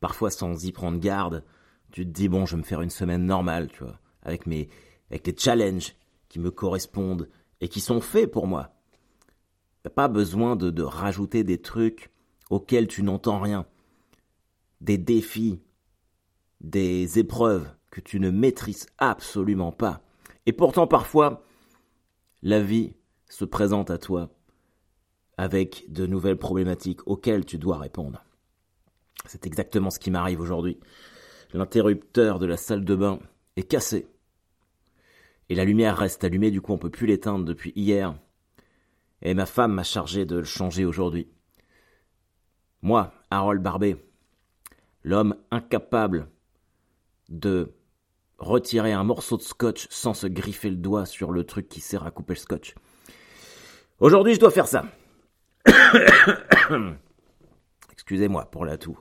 parfois sans y prendre garde, tu te dis bon, je vais me faire une semaine normale, tu vois, avec mes avec les challenges qui me correspondent et qui sont faits pour moi. T'as pas besoin de, de rajouter des trucs auxquels tu n'entends rien, des défis, des épreuves que tu ne maîtrises absolument pas. Et pourtant parfois, la vie se présente à toi avec de nouvelles problématiques auxquelles tu dois répondre. C'est exactement ce qui m'arrive aujourd'hui. L'interrupteur de la salle de bain est cassé. Et la lumière reste allumée, du coup on peut plus l'éteindre depuis hier. Et ma femme m'a chargé de le changer aujourd'hui. Moi, Harold Barbet, l'homme incapable de retirer un morceau de scotch sans se griffer le doigt sur le truc qui sert à couper le scotch. Aujourd'hui, je dois faire ça. Excusez-moi pour la toux.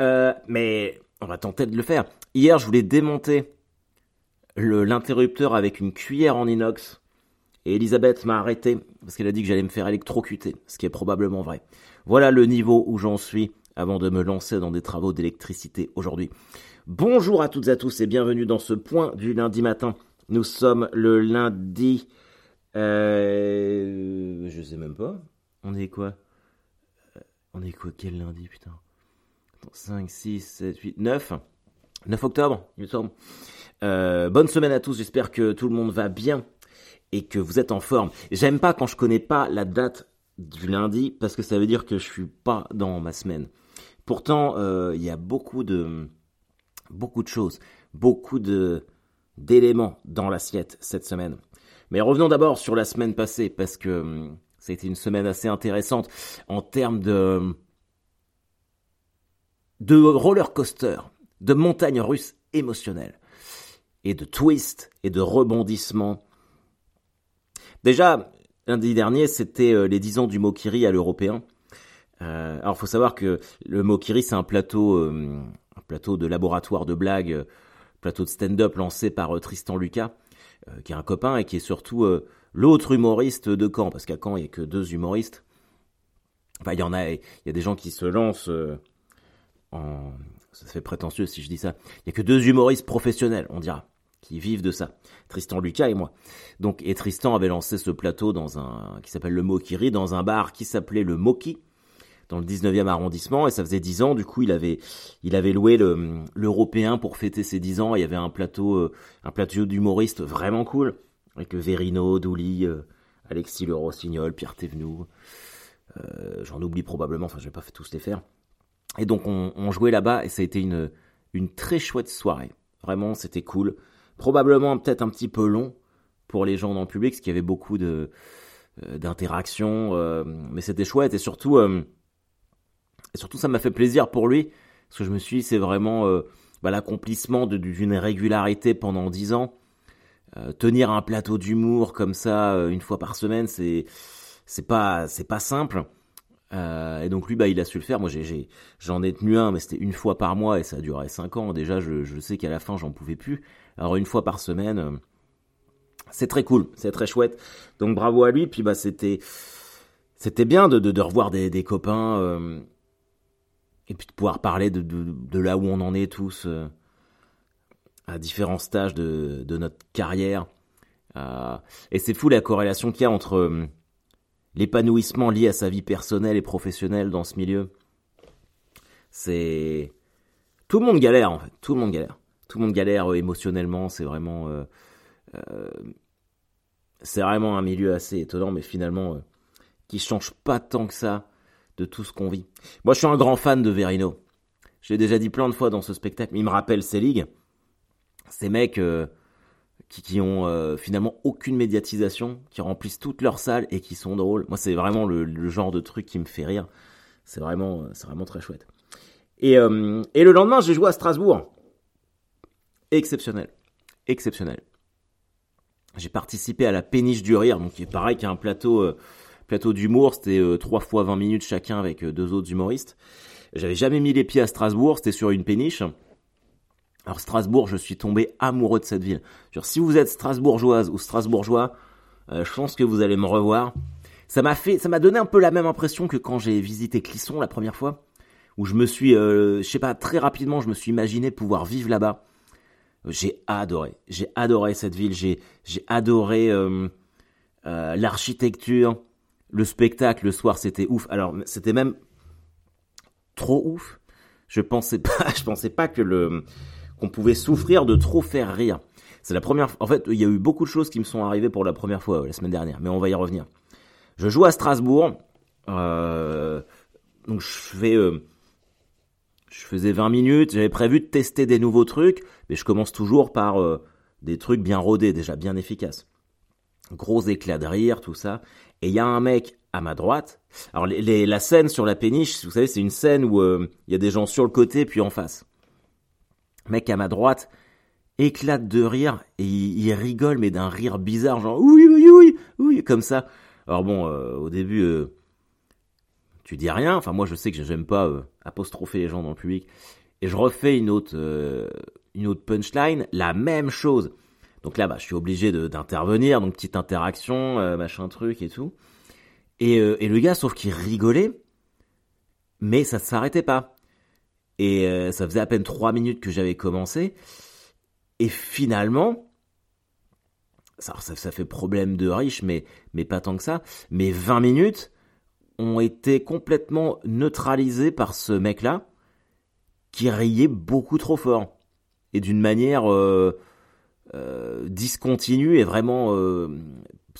Euh, mais on va tenter de le faire. Hier, je voulais démonter l'interrupteur avec une cuillère en inox. Et Elisabeth m'a arrêté parce qu'elle a dit que j'allais me faire électrocuter, ce qui est probablement vrai. Voilà le niveau où j'en suis avant de me lancer dans des travaux d'électricité aujourd'hui. Bonjour à toutes et à tous et bienvenue dans ce point du lundi matin. Nous sommes le lundi... Euh, je sais même pas. On est quoi? Euh, On est quoi? Quel lundi, putain? 5, 6, 7, 8, 9. 9 octobre. Euh, bonne semaine à tous, j'espère que tout le monde va bien et que vous êtes en forme. J'aime pas quand je connais pas la date du lundi parce que ça veut dire que je suis pas dans ma semaine. Pourtant, euh, il y a beaucoup de beaucoup de choses, beaucoup de d'éléments dans l'assiette cette semaine. Mais revenons d'abord sur la semaine passée parce que hum, ça a été une semaine assez intéressante en termes de de roller coaster, de montagne russe émotionnelle et de twist et de rebondissement. Déjà, lundi dernier, c'était euh, les 10 ans du Mokiri à l'européen. Euh, alors, faut savoir que le Mokiri, c'est un plateau, euh, un plateau de laboratoire de blagues, plateau de stand-up lancé par Tristan Lucas, qui est un copain et qui est surtout l'autre humoriste de Caen, parce qu'à Caen, il n'y a que deux humoristes. Enfin, il y en a, il y a des gens qui se lancent Ça fait prétentieux si je dis ça. Il n'y a que deux humoristes professionnels, on dira, qui vivent de ça. Tristan Lucas et moi. Donc, et Tristan avait lancé ce plateau dans un, qui s'appelle le Mokiri, dans un bar qui s'appelait le Moki, dans le 19e arrondissement, et ça faisait 10 ans, du coup, il avait, il avait loué le, l'européen pour fêter ses 10 ans, il y avait un plateau, euh, un plateau d'humoristes vraiment cool, avec Verino, Douli, euh, Alexis Le Rossignol, Pierre Thévenoud, euh, j'en oublie probablement, enfin, je vais pas tous les faire. Et donc on, jouait là-bas et ça a été une, une très chouette soirée. Vraiment, c'était cool. Probablement peut-être un petit peu long pour les gens dans le public, parce qu'il y avait beaucoup de euh, d'interactions, euh, mais c'était chouette et surtout, euh, et surtout ça m'a fait plaisir pour lui, parce que je me suis dit c'est vraiment bah, l'accomplissement d'une régularité pendant dix ans. tenir un plateau d'humour comme ça une fois par semaine, c'est c'est pas c'est pas simple. Euh, et donc lui, bah, il a su le faire. Moi, j'ai, j'en ai, tenu un, mais c'était une fois par mois et ça a duré cinq ans. Déjà, je, je sais qu'à la fin, j'en pouvais plus. Alors une fois par semaine, euh, c'est très cool, c'est très chouette. Donc bravo à lui. Puis bah, c'était, c'était bien de, de, de revoir des, des copains euh, et puis de pouvoir parler de, de, de, là où on en est tous euh, à différents stages de, de notre carrière. et c'est fou la corrélation qu'il y a entre l'épanouissement lié à sa vie personnelle et professionnelle dans ce milieu. C'est tout le monde galère en fait, tout le monde galère, tout le monde galère euh, émotionnellement. C'est vraiment, euh, euh, c'est vraiment un milieu assez étonnant, mais finalement qui change pas tant que ça de tout ce qu'on vit. Moi, je suis un grand fan de Verino. Je l'ai déjà dit plein de fois dans ce spectacle, il me rappelle ces ligues. Ces mecs, qui, qui ont euh, finalement aucune médiatisation, qui remplissent toutes leurs salles et qui sont drôles. Moi, c'est vraiment le, genre de truc qui me fait rire. C'est vraiment, c'est vraiment très chouette. Et, euh, et le lendemain, j'ai joué à Strasbourg. Exceptionnel. Exceptionnel. J'ai participé à la péniche du rire, donc qui est pareil qu'un plateau, euh, plateau d'humour. C'était euh, 3 fois 20 minutes chacun avec euh, deux autres humoristes. J'avais jamais mis les pieds à Strasbourg, c'était sur une péniche. Alors Strasbourg, je suis tombé amoureux de cette ville. Si vous êtes strasbourgeoise ou strasbourgeois, euh, je pense que vous allez me revoir. Ça m'a fait, ça m'a donné un peu la même impression que quand j'ai visité Clisson la première fois, où je me suis, je sais pas, très rapidement, je me suis imaginé pouvoir vivre là-bas. J'ai adoré, j'ai adoré cette ville, j'ai j'ai adoré l'architecture, le spectacle le soir, c'était ouf. Alors c'était même trop ouf. Je pensais pas, je pensais pas que le qu'on pouvait souffrir de trop faire rire. C'est la première. En fait, il y a eu beaucoup de choses qui me sont arrivées pour la première fois la semaine dernière, mais on va y revenir. Je joue à Strasbourg, euh, donc je fais, euh, je faisais 20 minutes. J'avais prévu de tester des nouveaux trucs, mais je commence toujours par euh, des trucs bien rodés, déjà bien efficaces. Gros éclat de rire, tout ça. Et il y a un mec à ma droite. Alors les, la scène sur la péniche, vous savez, c'est une scène où il y a des gens sur le côté puis en face. Mec à ma droite, éclate de rire et il, rigole mais d'un rire bizarre genre oui oui oui comme ça. Alors bon euh, au début euh, tu dis rien, enfin moi je sais que j'aime pas euh, apostropher les gens dans le public et je refais une autre une autre punchline, la même chose. Donc là bah je suis obligé d'intervenir donc petite interaction machin truc et tout. Et, et le gars sauf qu'il rigolait mais ça ne s'arrêtait pas. Et ça faisait à peine trois minutes que j'avais commencé. Et finalement, ça, ça, fait problème de riche, mais, mais pas tant que ça. Mais 20 minutes ont été complètement neutralisées par ce mec-là qui riait beaucoup trop fort. Et d'une manière euh, euh, discontinue et vraiment euh,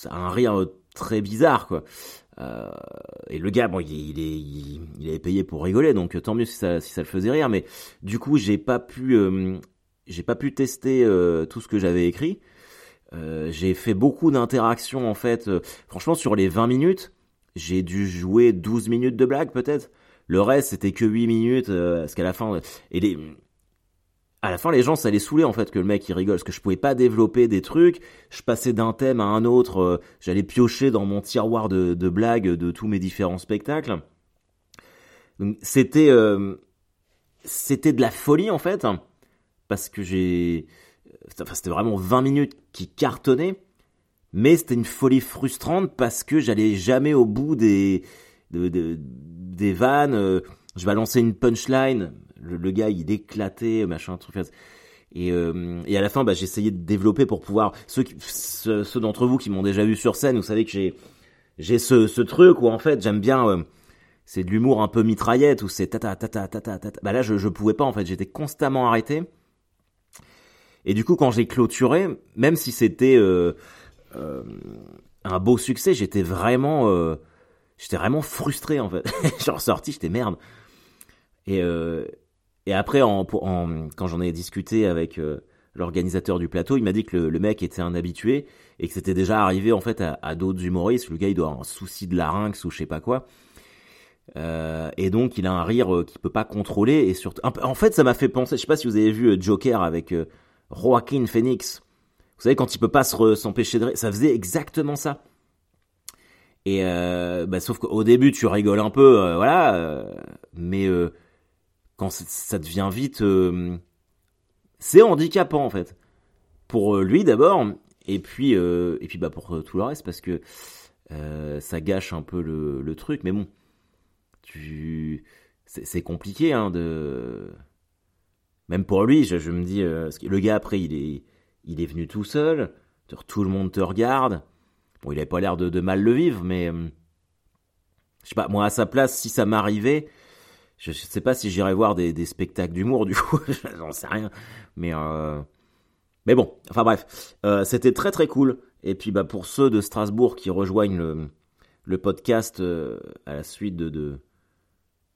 un rire très bizarre, quoi. Euh, et le gars, bon, il, est, il, avait payé pour rigoler, donc tant mieux si ça, si ça le faisait rire. Mais du coup, j'ai pas pu j'ai pas pu tester euh, tout ce que j'avais écrit. Euh, j'ai fait beaucoup d'interactions en fait. Euh, franchement, sur les 20 minutes, j'ai dû jouer 12 minutes de blague peut-être. Le reste, c'était que 8 minutes. parce qu'à la fin, et les, à la fin, les gens, ça les saoulait en fait que le mec il rigole, parce que je pouvais pas développer des trucs. Je passais d'un thème à un autre. J'allais piocher dans mon tiroir de, blagues de tous mes différents spectacles. C'était c'était de la folie en fait parce que j'ai. Enfin, c'était vraiment 20 minutes qui cartonnaient, mais c'était une folie frustrante parce que j'allais jamais au bout des, des vannes. Euh, je balançais une punchline, le, gars il éclatait, machin, truc. Et, euh, et à la fin, bah, j'essayais de développer pour pouvoir. Ceux, ceux, d'entre vous qui m'ont déjà vu sur scène, vous savez que j'ai j'ai ce, ce truc où en fait j'aime bien. Euh, c'est de l'humour un peu mitraillette où c'est ta ta ta ta ta ta. Bah là, je je pouvais pas en fait. J'étais constamment arrêté. Et du coup, quand j'ai clôturé, même si c'était euh, euh, un beau succès, j'étais vraiment, euh, j'étais vraiment frustré en fait. J'ai ressorti, j'étais merde. Et et après, quand j'en ai discuté avec l'organisateur du plateau, il m'a dit que le, mec était un habitué et que c'était déjà arrivé en fait à, d'autres humoristes. Le gars, il doit avoir un souci de larynx ou je sais pas quoi. Euh, et donc il a un rire qu'il peut pas contrôler et surtout en fait ça m'a fait penser je sais pas si vous avez vu Joker avec Joaquin Phoenix. Vous savez, quand il peut pas s'empêcher de rire, ça faisait exactement ça. Et euh, bah, sauf qu'au début, tu rigoles un peu, euh, voilà, euh, mais euh, quand ça devient vite, c'est handicapant en fait. Pour lui d'abord, et puis et puis bah pour tout le reste parce que ça gâche un peu le, le truc. Mais bon, tu, c'est compliqué hein, de même pour lui, je, me dis, euh, le gars après, il est, il est venu tout seul, tout le monde te regarde. Bon, il avait pas l'air de, mal le vivre, mais euh, je sais pas, moi à sa place, si ça m'arrivait, je, sais pas si j'irais voir des, spectacles d'humour, du coup, j'en sais rien. Mais euh, mais bon, enfin bref, c'était très très cool. Et puis bah pour ceux de Strasbourg qui rejoignent le, le podcast à la suite de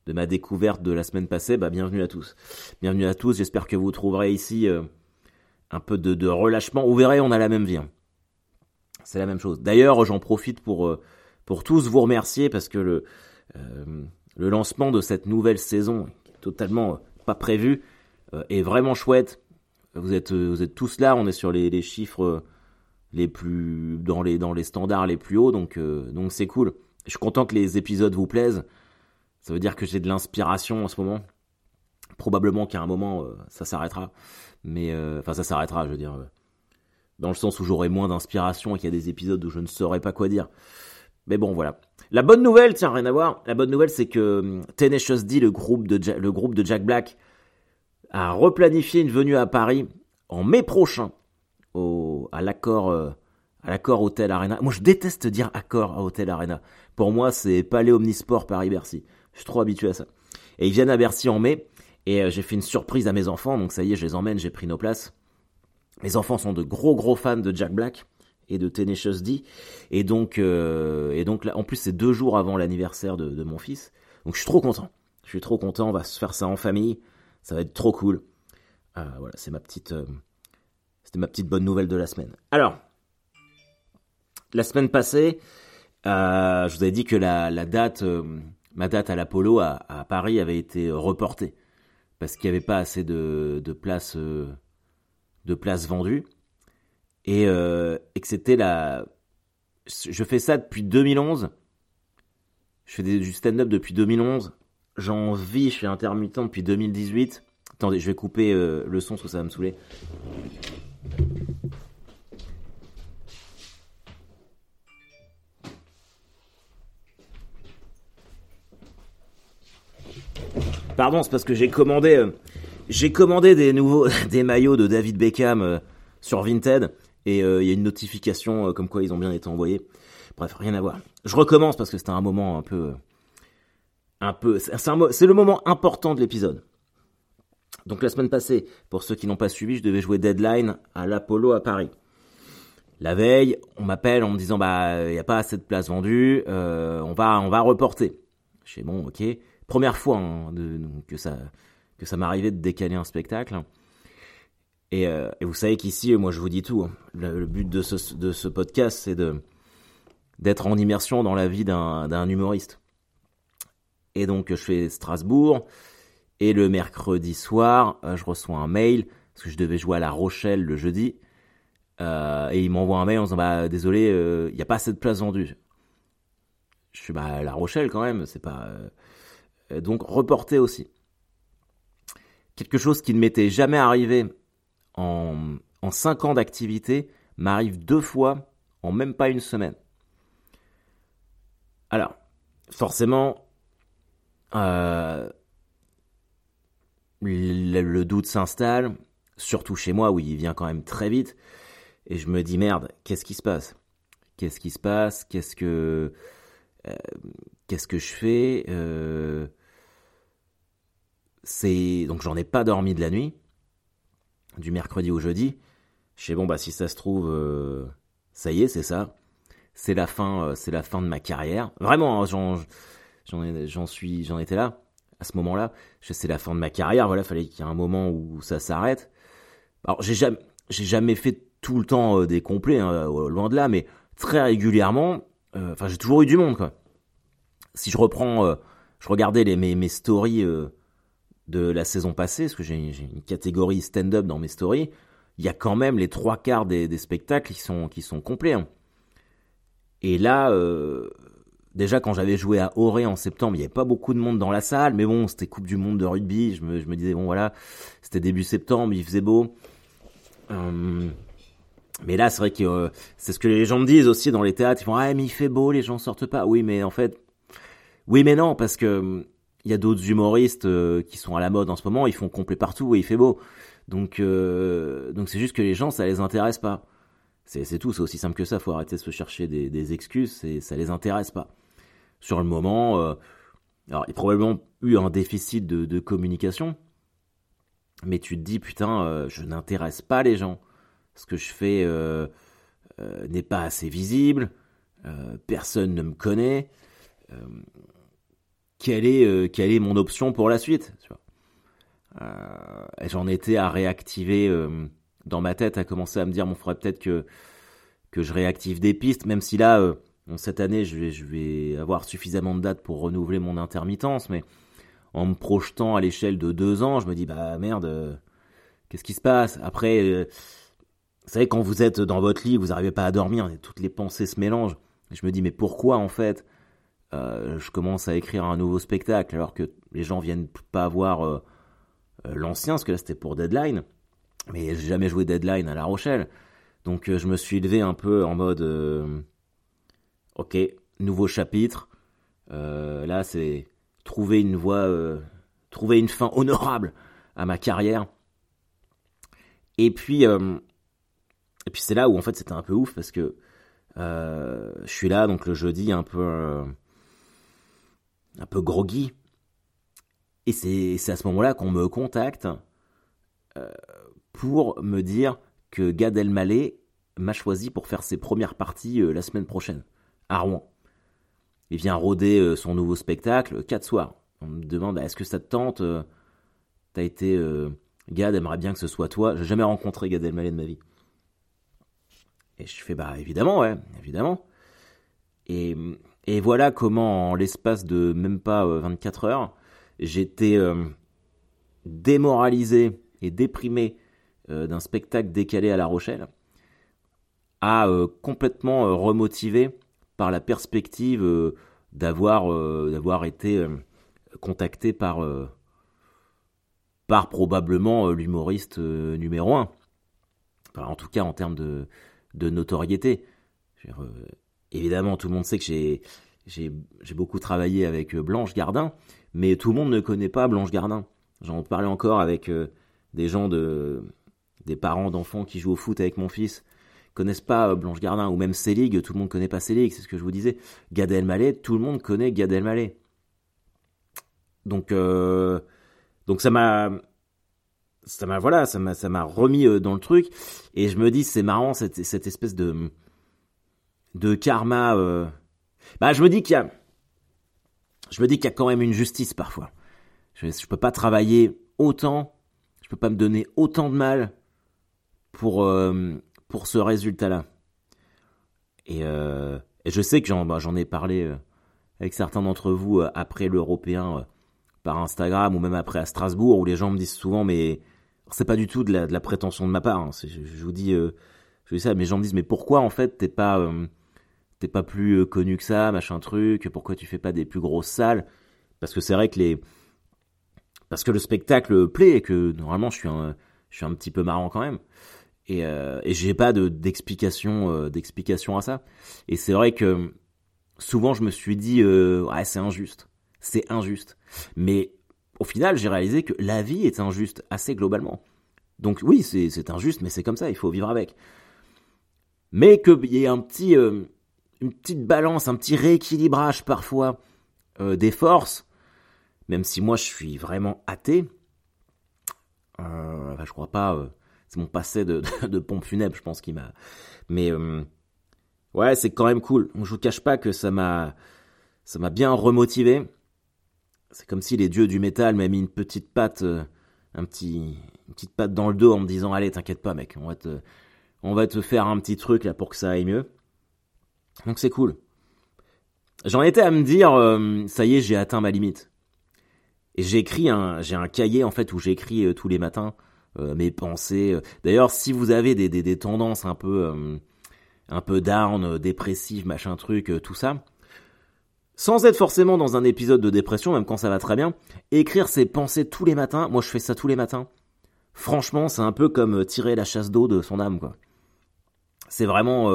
de ma découverte de la semaine passée, bah bienvenue à tous. Bienvenue à tous, j'espère que vous trouverez ici euh, un peu de, relâchement. Vous verrez, on a la même vie. Hein. C'est la même chose. D'ailleurs, j'en profite pour, euh, pour tous vous remercier parce que le, euh, le lancement de cette nouvelle saison, totalement pas prévu, est vraiment chouette. Vous êtes, vous êtes tous là, on est sur les, chiffres les plus dans les standards les plus hauts, donc donc c'est cool. Je suis content que les épisodes vous plaisent. Ça veut dire que j'ai de l'inspiration en ce moment. Probablement qu'à un moment, euh, ça s'arrêtera. Mais, euh, enfin, ça s'arrêtera, je veux dire. Euh, dans le sens où j'aurai moins d'inspiration et qu'il y a des épisodes où je ne saurais pas quoi dire. Mais bon, voilà. La bonne nouvelle, tiens, rien à voir. La bonne nouvelle, c'est que hum, Tenacious D, le groupe de, le groupe de Jack Black, a replanifié une venue à Paris en mai prochain au, à l'accord euh, à l'accord Hôtel Arena. Moi, je déteste dire accord à Hôtel Arena. Pour moi, c'est Palais Omnisport Paris-Bercy. Je suis trop habitué à ça. Et ils viennent à Bercy en mai. Et euh, j'ai fait une surprise à mes enfants. Donc ça y est, je les emmène, j'ai pris nos places. Mes enfants sont de gros gros fans de Jack Black et de Tenacious D. Et donc, euh, et donc là, en plus, c'est deux jours avant l'anniversaire de, mon fils. Donc je suis trop content. Je suis trop content. On va se faire ça en famille. Ça va être trop cool. Euh, voilà, c'est ma petite, euh, c'était ma petite bonne nouvelle de la semaine. Alors, la semaine passée, je vous avais dit que la, date, ma date à l'Apollo à, Paris avait été reportée parce qu'il n'y avait pas assez de places, de places vendues et, et que c'était la. Je fais ça depuis 2011. Je fais du stand-up depuis 2011. J'en vis, je suis intermittent depuis 2018. Attendez, je vais couper euh, le son ça va me saouler. Pardon, c'est parce que j'ai commandé, euh, j'ai commandé des nouveaux, des maillots de David Beckham euh, sur Vinted et il y a une notification comme quoi ils ont bien été envoyés. Bref, rien à voir. Je recommence parce que c'était un moment un peu, un peu, c'est le moment important de l'épisode. Donc la semaine passée, pour ceux qui n'ont pas suivi, je devais jouer Deadline à l'Apollo à Paris. La veille, on m'appelle en me disant bah il y a pas assez de places vendues, euh, on va on va reporter. Je fais bon ok. Première fois hein, que ça que ça m'arrivait de décaler un spectacle. Et, euh, et vous savez qu'ici, moi je vous dis tout. Hein. Le, but de ce, podcast, c'est d'être en immersion dans la vie d'un humoriste. Et donc je fais Strasbourg. Et le mercredi soir, euh, je reçois un mail, parce que je devais jouer à La Rochelle le jeudi. Euh, et il m'envoie un mail en disant bah désolé, il euh, n'y a pas assez de place vendue. Je suis bah La Rochelle quand même, c'est pas euh, donc reporté aussi. Quelque chose qui ne m'était jamais arrivé en en cinq ans d'activité m'arrive deux fois en même pas une semaine. Alors forcément, euh, le, doute s'installe, surtout chez moi où il vient quand même très vite, et je me dis merde, qu'est-ce qui se passe? Qu'est-ce qui se passe? Qu'est-ce que euh, qu'est-ce que je fais? Euh, C'est donc j'en ai pas dormi de la nuit, du mercredi au jeudi. Je sais bon bah si ça se trouve, euh, ça y est, c'est ça, c'est la fin, euh, c'est la fin de ma carrière. Vraiment, hein, j'en suis, j'en étais là à ce moment-là. C'est la fin de ma carrière. Voilà, fallait qu'il y ait un moment où ça s'arrête. Alors, j'ai jamais, j'ai jamais fait tout le temps euh, des complets, hein, euh, loin de là, mais très régulièrement. Euh, enfin, j'ai toujours eu du monde, quoi. Si je reprends, je regardais les, mes, mes stories de la saison passée, parce que j'ai une catégorie stand-up dans mes stories, il y a quand même les trois quarts des, spectacles qui sont, qui sont complets. Hein. Et là, euh, déjà quand j'avais joué à Auré en septembre, il n'y avait pas beaucoup de monde dans la salle, mais bon, c'était Coupe du Monde de rugby, je me, je me disais, bon voilà, c'était début septembre, il faisait beau. Euh, mais là, c'est vrai que euh, c'est ce que les gens me disent aussi dans les théâtres, ils font, ah mais il fait beau, les gens sortent pas. Oui, mais en fait, oui mais non, parce que il y a d'autres humoristes euh, qui sont à la mode en ce moment, ils font complet partout et il fait beau. Donc euh, donc c'est juste que les gens, ça les intéresse pas. C'est tout, c'est aussi simple que ça, faut arrêter de se chercher des, excuses, et ça les intéresse pas sur le moment. Euh, alors, il y a probablement eu un déficit de, communication, mais tu te dis, putain, je n'intéresse pas les gens. Ce que je fais n'est pas assez visible, personne ne me connaît. Euh, quelle, est, quelle est mon option pour la suite J'en étais à réactiver dans ma tête, à commencer à me dire, mon faudrait peut-être que, que je réactive des pistes, même si là cette année, je vais, je vais avoir suffisamment de dates pour renouveler mon intermittence, mais en me projetant à l'échelle de deux ans, je me dis, bah merde, euh, qu'est-ce qui se passe? Après, euh, vous savez, quand vous êtes dans votre lit, vous n'arrivez pas à dormir, toutes les pensées se mélangent. Je me dis, mais pourquoi en fait euh, je commence à écrire un nouveau spectacle alors que les gens viennent pas voir euh, euh, l'ancien, parce que là c'était pour Deadline, mais j'ai jamais joué Deadline à La Rochelle. Donc je me suis levé un peu en mode Ok, nouveau chapitre. là, c'est trouver une voie, trouver une fin honorable à ma carrière. Et puis, et puis c'est là où en fait c'était un peu ouf parce que je suis là donc le jeudi un peu un peu groggy. Et c'est à ce moment-là qu'on me contacte euh, pour me dire que Gad Elmaleh m'a choisi pour faire ses premières parties euh, la semaine prochaine, à Rouen. Il vient rôder euh, son nouveau spectacle quatre soirs. On me demande est-ce que ça te tente T'as été Gad aimerait bien que ce soit toi. J'ai jamais rencontré Gad Elmaleh de ma vie. Et je fais bah évidemment ouais, évidemment. Et et voilà comment, en l'espace de même pas 24 euh, heures, j'étais euh, démoralisé et déprimé euh, d'un spectacle décalé à La Rochelle à complètement remotivé par la perspective d'avoir été contacté par probablement l'humoriste numéro un. en tout cas en termes de notoriété. Évidemment, tout le monde sait que j'ai, beaucoup travaillé avec euh, Blanche Gardin, mais tout le monde ne connaît pas Blanche Gardin. J'en parlais encore avec euh, des gens de, des parents d'enfants qui jouent au foot avec mon fils, connaissent pas euh, Blanche Gardin, ou même Célig, tout le monde connaît pas Célig, c'est ce que je vous disais. Gad Elmaleh, tout le monde connaît Gad Elmaleh. Donc, donc ça m'a, ça m'a, voilà, ça m'a, ça m'a remis dans le truc, et je me dis, c'est marrant cette espèce de, de karma. Euh... Bah, je me dis qu'il y a, je me dis qu'il y a quand même une justice parfois. Je, je peux pas travailler autant, je peux pas me donner autant de mal pour euh, pour ce résultat-là. Et, euh, et, je sais que j'en bah, ai parlé avec certains d'entre vous après l'européen par Instagram ou même après à Strasbourg où les gens me disent souvent mais c'est pas du tout de la, de la prétention de ma part. Hein. Je, je, vous dis je dis ça, mais les gens me disent mais pourquoi en fait t'es pas t'es pas plus euh, connu que ça, machin truc, pourquoi tu fais pas des plus grosses salles? Parce que c'est vrai que les. Parce que le spectacle plaît et que normalement je suis un, je suis un petit peu marrant quand même. Et, euh, et j'ai pas de, d'explication, euh, d'explication à ça. Et c'est vrai que souvent je me suis dit, euh, ouais, c'est injuste. C'est injuste. Mais au final, j'ai réalisé que la vie est injuste assez globalement. Donc oui, c'est, c'est injuste, mais c'est comme ça, il faut vivre avec. Mais qu'il y ait un petit, une petite balance, un petit rééquilibrage parfois euh, des forces, même si moi je suis vraiment athée. Euh, je crois pas. Euh, c'est mon passé de, de, pompe funèbre, je pense, qui m'a. Mais ouais, c'est quand même cool. Je vous cache pas que ça m'a, ça m'a bien remotivé. C'est comme si les dieux du métal m'avaient mis une petite patte, un petit, une petite patte dans le dos en me disant allez, t'inquiète pas, mec, on va te, on va te faire un petit truc là pour que ça aille mieux. Donc c'est cool. J'en étais à me dire, euh, ça y est, j'ai atteint ma limite. Et j'ai écrit un, j'ai un cahier en fait où j'écris euh, tous les matins euh, mes pensées. D'ailleurs, si vous avez des, des, des tendances un peu, un peu down, dépressives, machin truc, tout ça, sans être forcément dans un épisode de dépression, même quand ça va très bien, écrire ses pensées tous les matins. Moi, je fais ça tous les matins. Franchement, c'est un peu comme tirer la chasse d'eau de son âme, quoi. C'est vraiment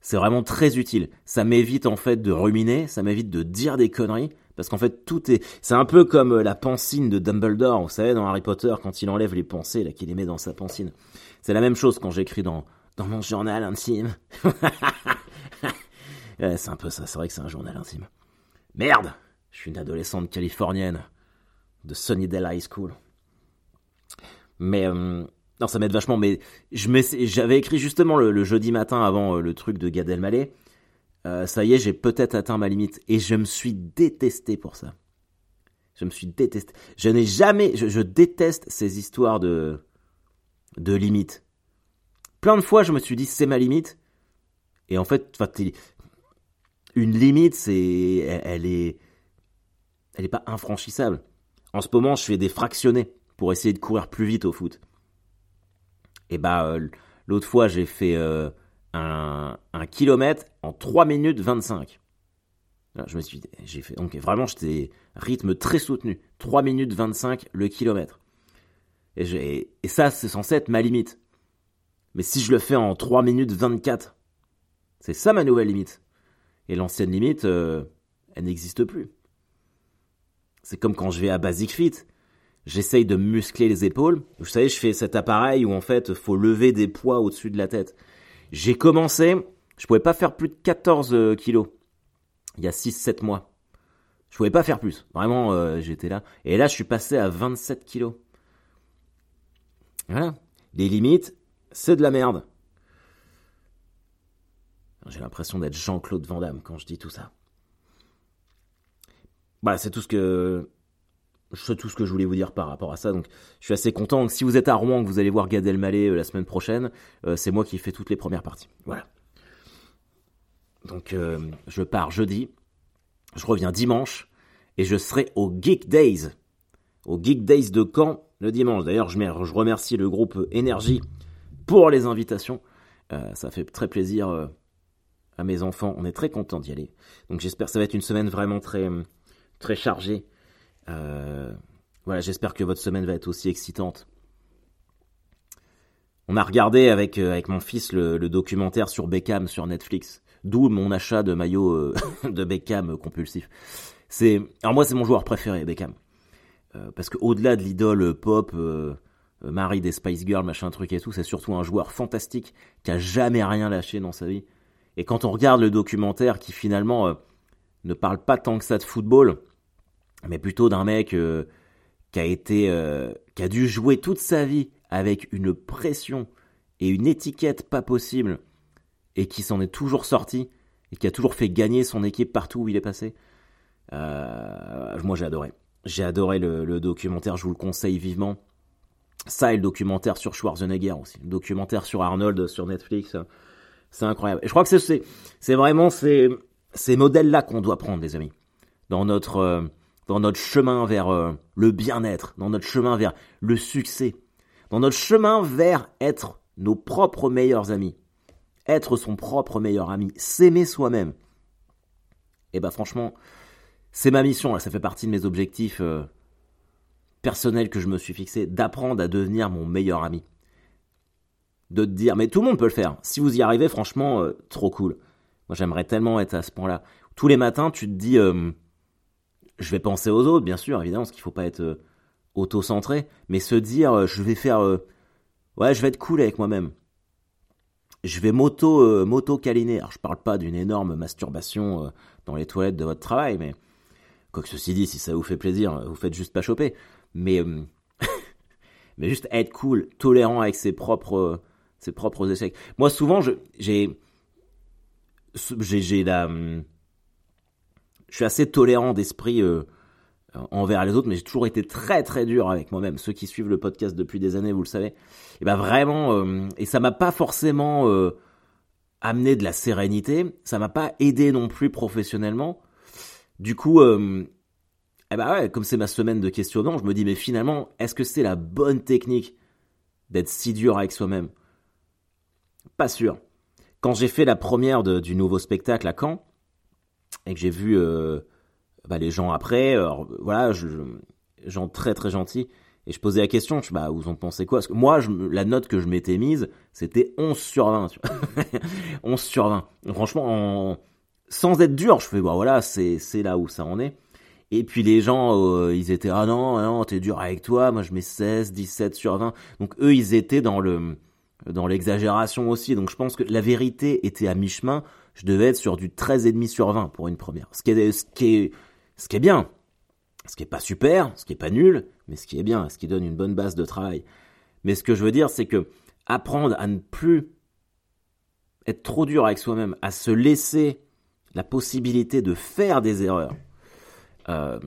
c'est vraiment très utile. Ça m'évite en fait de ruminer, ça m'évite de dire des conneries, parce qu'en fait tout est... C'est un peu comme euh, la pensine de Dumbledore, vous savez, dans Harry Potter, quand il enlève les pensées, là, qu'il les met dans sa pensine. C'est la même chose quand j'écris dans, dans mon journal intime. c'est un peu ça, c'est vrai que c'est un journal intime. Merde Je suis une adolescente californienne de Sunnydale High School. Mais... Euh, non, ça m'aide vachement, mais j'avais écrit justement le, jeudi matin avant euh, le truc de Gad Elmaleh. Euh, ça y est, j'ai peut-être atteint ma limite et je me suis détesté pour ça. Je me suis détesté. Je n'ai jamais, je, déteste ces histoires de de limites. Plein de fois, je me suis dit c'est ma limite. Et en fait, une limite, c'est, elle, est, elle est pas infranchissable. En ce moment, je fais des fractionnés pour essayer de courir plus vite au foot. Et bah, euh, l'autre fois, j'ai fait euh, un, kilomètre en 3 minutes 25. je me suis j'ai fait, donc vraiment, j'étais rythme très soutenu. 3 minutes 25 le kilomètre. Et, et ça, c'est censé être ma limite. Mais si je le fais en 3 minutes 24, c'est ça ma nouvelle limite. Et l'ancienne limite, euh, elle n'existe plus. C'est comme quand je vais à Basic Fit. J'essaye de muscler les épaules. Vous savez, je fais cet appareil où en fait, faut lever des poids au-dessus de la tête. J'ai commencé, je pouvais pas faire plus de 14 euh, kilos. Il y a 6-7 mois. Je pouvais pas faire plus. Vraiment, euh, j'étais là. Et là, je suis passé à 27 kilos. Voilà. Les limites, c'est de la merde. J'ai l'impression d'être Jean-Claude Van Damme quand je dis tout ça. Voilà, c'est tout ce que c'est tout ce que je voulais vous dire par rapport à ça. Donc, je suis assez content. Si vous êtes à Rouen, que vous allez voir Gad Elmaleh euh, la semaine prochaine, euh, c'est moi qui fais toutes les premières parties. Voilà. Donc, euh, je pars jeudi. Je reviens dimanche et je serai au Geek Days, au Geek Days de Caen le dimanche. D'ailleurs, je, je remercie le groupe Énergie pour les invitations. ça fait très plaisir à mes enfants. On est très content d'y aller. Donc, j'espère que ça va être une semaine vraiment très très chargée euh, voilà, j'espère que votre semaine va être aussi excitante. On a regardé avec, euh, avec mon fils le, documentaire sur Beckham sur Netflix. D'où mon achat de maillot euh, de Beckham compulsif. C'est, alors moi c'est mon joueur préféré, Beckham. parce que au-delà de l'idole pop, Marie des Spice Girls, machin truc et tout, c'est surtout un joueur fantastique qui a jamais rien lâché dans sa vie. Et quand on regarde le documentaire qui finalement ne parle pas tant que ça de football, mais plutôt d'un mec euh, qui a été, euh, qui a dû jouer toute sa vie avec une pression et une étiquette pas possible, et qui s'en est toujours sorti, et qui a toujours fait gagner son équipe partout où il est passé. Euh, moi j'ai adoré. J'ai adoré le, documentaire, je vous le conseille vivement. Ça et le documentaire sur Schwarzenegger aussi. Le documentaire sur Arnold sur Netflix. C'est incroyable. Et je crois que c'est, c'est vraiment ces, ces modèles-là qu'on doit prendre, les amis. Dans notre, dans notre chemin vers euh, le bien-être, dans notre chemin vers le succès, dans notre chemin vers être nos propres meilleurs amis, être son propre meilleur ami, s'aimer soi-même. Et eh bah ben, franchement, c'est ma mission, là, ça fait partie de mes objectifs euh, personnels que je me suis fixé, d'apprendre à devenir mon meilleur ami. De te dire, mais tout le monde peut le faire. Si vous y arrivez, franchement, euh, trop cool. Moi, j'aimerais tellement être à ce point-là. Tous les matins, tu te dis, je vais penser aux autres, bien sûr, évidemment, parce qu'il faut pas être euh, auto-centré, mais se dire, euh, je vais faire, euh, ouais, je vais être cool avec moi-même. Je vais moto, moto câliner. Alors, je parle pas d'une énorme masturbation dans les toilettes de votre travail, mais quoi que ceci dit, si ça vous fait plaisir, vous faites juste pas choper. Mais, mais juste être cool, tolérant avec ses propres, ses propres échecs. Moi, souvent, j'ai, j'ai, j'ai la, hum, je suis assez tolérant d'esprit euh, envers les autres, mais j'ai toujours été très très dur avec moi-même. Ceux qui suivent le podcast depuis des années, vous le savez. Et ben vraiment, euh, et ça m'a pas forcément euh, amené de la sérénité. Ça m'a pas aidé non plus professionnellement. Du coup, eh ben ouais, comme c'est ma semaine de questionnement, je me dis mais finalement, est-ce que c'est la bonne technique d'être si dur avec soi-même? Pas sûr. Quand j'ai fait la première du nouveau spectacle à Caen, et que j'ai vu euh, bah, les gens après, voilà, gens très très gentils, et je posais la question, je, bah, vous en pensez quoi? Parce que moi, la note que je m'étais mise, c'était 11 sur 20. Tu vois 11 sur 20. franchement, sans être dur, je fais, bah voilà, c'est là où ça en est. Et puis les gens, euh, ils étaient, ah non, ah non, t'es dur avec toi, moi je mets 16, 17 sur 20. Donc eux, ils étaient dans le dans l'exagération aussi. Donc je pense que la vérité était à mi-chemin je devais être sur du 13,5 sur 20 pour une première. Ce qui est, ce qui est, ce qui est bien. Ce qui est pas super, ce qui est pas nul, mais ce qui est bien, ce qui donne une bonne base de travail. Mais ce que je veux dire, c'est que apprendre à ne plus être trop dur avec soi-même, à se laisser la possibilité de faire des erreurs, euh,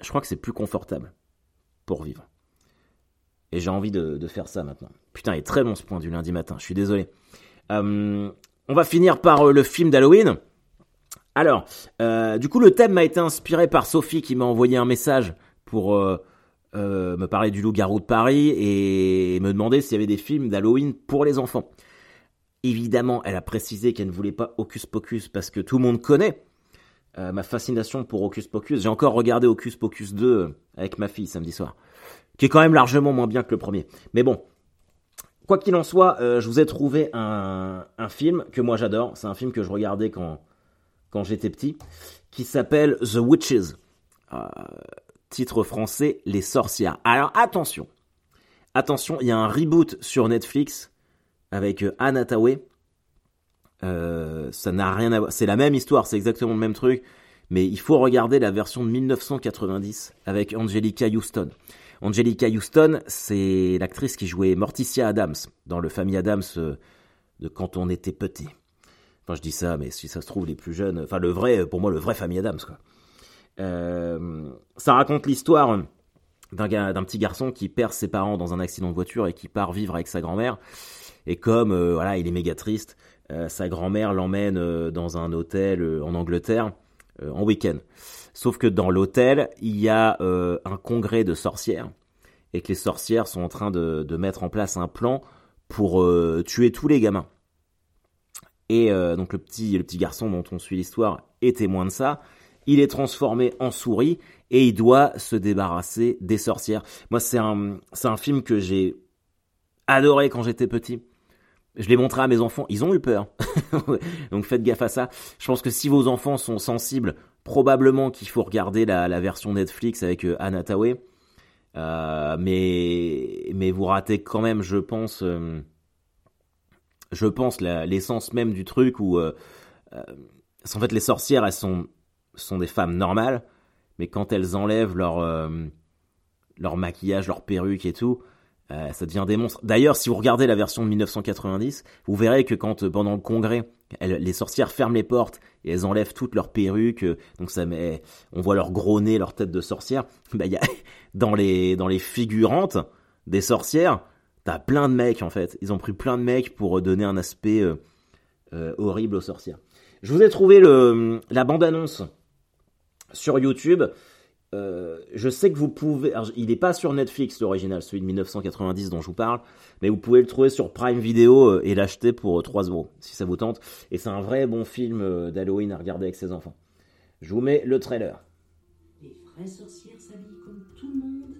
je crois que c'est plus confortable pour vivre. Et j'ai envie de, faire ça maintenant. Putain, il est très bon ce point du lundi matin, je suis désolé. Euh, on va finir par euh, le film d'Halloween. Alors, euh, du coup, le thème m'a été inspiré par Sophie qui m'a envoyé un message pour euh, me parler du loup-garou de Paris et me demander s'il y avait des films d'Halloween pour les enfants. Évidemment, elle a précisé qu'elle ne voulait pas Hocus Pocus parce que tout le monde connaît ma fascination pour Hocus Pocus. J'ai encore regardé Hocus Pocus 2 avec ma fille samedi soir, qui est quand même largement moins bien que le premier. Mais bon, Quoi qu'il en soit, euh, je vous ai trouvé un, film que moi j'adore. C'est un film que je regardais quand, quand j'étais petit, qui s'appelle The Witches. Euh, titre français, Les Sorcières. Alors attention, attention, il y a un reboot sur Netflix avec euh, Anne Hathaway. Ça n'a rien à voir. C'est la même histoire, c'est exactement le même truc. Mais il faut regarder la version de 1990 avec Angelica Houston. Angelica Houston, c'est l'actrice qui jouait Morticia Adams dans le Famille Adams de quand on était petit. Enfin, je dis ça, mais si ça se trouve, les plus jeunes. Enfin, le vrai, pour moi, le vrai Famille Adams, quoi. Euh, ça raconte l'histoire d'un petit garçon qui perd ses parents dans un accident de voiture et qui part vivre avec sa grand-mère. Et comme euh, voilà, il est méga triste, euh, sa grand-mère l'emmène dans un hôtel en Angleterre en week-end. Sauf que dans l'hôtel, il y a un congrès de sorcières et que les sorcières sont en train de, mettre en place un plan pour tuer tous les gamins. Et donc le petit, le petit garçon dont on suit l'histoire est témoin de ça il est transformé en souris et il doit se débarrasser des sorcières. Moi, c'est un, c'est un film que j'ai adoré quand j'étais petit. Je l'ai montré à mes enfants, ils ont eu peur. Donc faites gaffe à ça. Je pense que si vos enfants sont sensibles, probablement qu'il faut regarder la, version Netflix avec euh, Anna euh, mais, mais vous ratez quand même, je pense, euh, je pense l'essence même du truc où, en fait, les sorcières, elles sont sont des femmes normales, mais quand elles enlèvent leur, leur maquillage, leur perruque et tout, euh, ça devient des monstres. D'ailleurs, si vous regardez la version de 1990, vous verrez que quand euh, pendant le congrès, les sorcières ferment les portes et elles enlèvent toutes leurs perruques, donc ça met, on voit leur gros nez, leur tête de sorcière. Bah, y a, dans les dans les figurantes des sorcières, t'as plein de mecs en fait. Ils ont pris plein de mecs pour donner un aspect horrible aux sorcières. Je vous ai trouvé la bande annonce sur YouTube. Euh, je sais que vous pouvez. il n'est pas sur Netflix l'original, celui de 1990 dont je vous parle, mais vous pouvez le trouver sur Prime Video euh, et l'acheter pour 3 euh, euros si ça vous tente. Et c'est un vrai bon film d'Halloween à regarder avec ses enfants. Je vous mets le trailer. Les vraies sorcières s'habillent comme tout le monde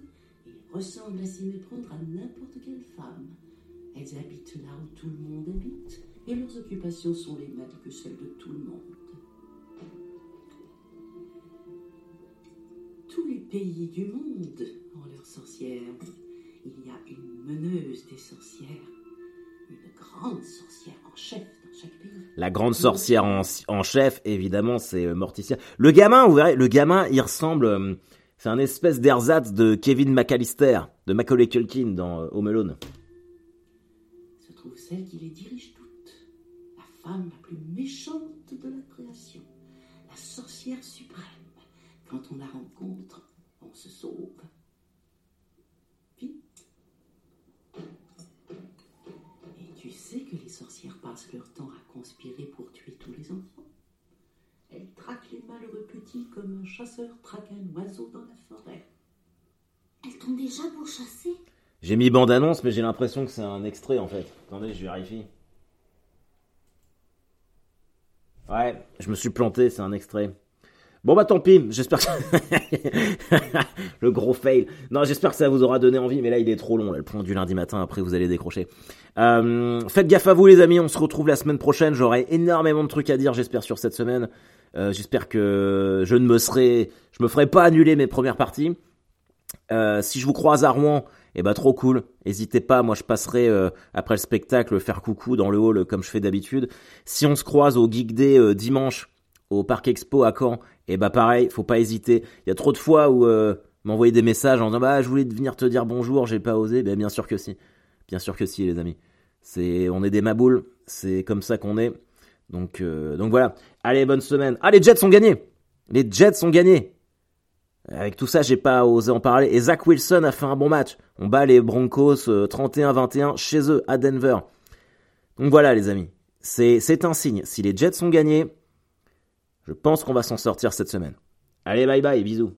et ressemblent à s'y méprendre à n'importe quelle femme. Elles habitent là où tout le monde habite et leurs occupations sont les mêmes que celles de tout le monde. Tous les pays du monde ont leurs sorcières. Il y a une meneuse des sorcières, une grande sorcière en chef dans chaque pays. La grande sorcière en, chef, évidemment, c'est euh, Morticia. Le gamin, vous verrez, le gamin, il ressemble. Euh, c'est un espèce d'ersatz de Kevin McAllister, de Macaulay Culkin dans euh, Home Alone. Se trouve celle qui les dirige toutes, la femme la plus méchante de la création, la sorcière suprême. Quand on la rencontre, on se sauve. Vite. Et tu sais que les sorcières passent leur temps à conspirer pour tuer tous les enfants. Elles traquent les malheureux petits comme un chasseur traque un oiseau dans la forêt. Elles t'ont déjà pour chasser J'ai mis bande-annonce, mais j'ai l'impression que c'est un extrait en fait. Attendez, je vérifie. Ouais, je me suis planté, c'est un extrait. Bon bah tant pis, j'espère que le gros fail. Non, j'espère que ça vous aura donné envie, mais là il est trop long, le point du lundi matin. Après vous allez décrocher. Euh, faites gaffe à vous les amis, on se retrouve la semaine prochaine. J'aurai énormément de trucs à dire, j'espère sur cette semaine. Euh, j'espère que je ne me serai, je me ferai pas annuler mes premières parties. Euh, si je vous croise à Rouen, eh bah trop cool. N'hésitez pas, moi je passerai après le spectacle faire coucou dans le hall comme je fais d'habitude. Si on se croise au Geek Day dimanche au Parc Expo à Caen, et bah pareil, faut pas hésiter. Il y a trop de fois où euh, m'envoyer des messages en disant bah je voulais venir te dire bonjour, j'ai pas osé. Ben bien sûr que si, bien sûr que si les amis. C'est, on est des maboules, c'est comme ça qu'on est. Donc euh, donc voilà. Allez bonne semaine. Ah les Jets sont gagnés. Les Jets sont gagnés. Avec tout ça, j'ai pas osé en parler. Et Zach Wilson a fait un bon match. On bat les Broncos 31-21 euh, chez eux à Denver. Donc voilà les amis. C'est un signe. Si les Jets sont gagnés, je pense qu'on va s'en sortir cette semaine. Allez, bye bye, bisous.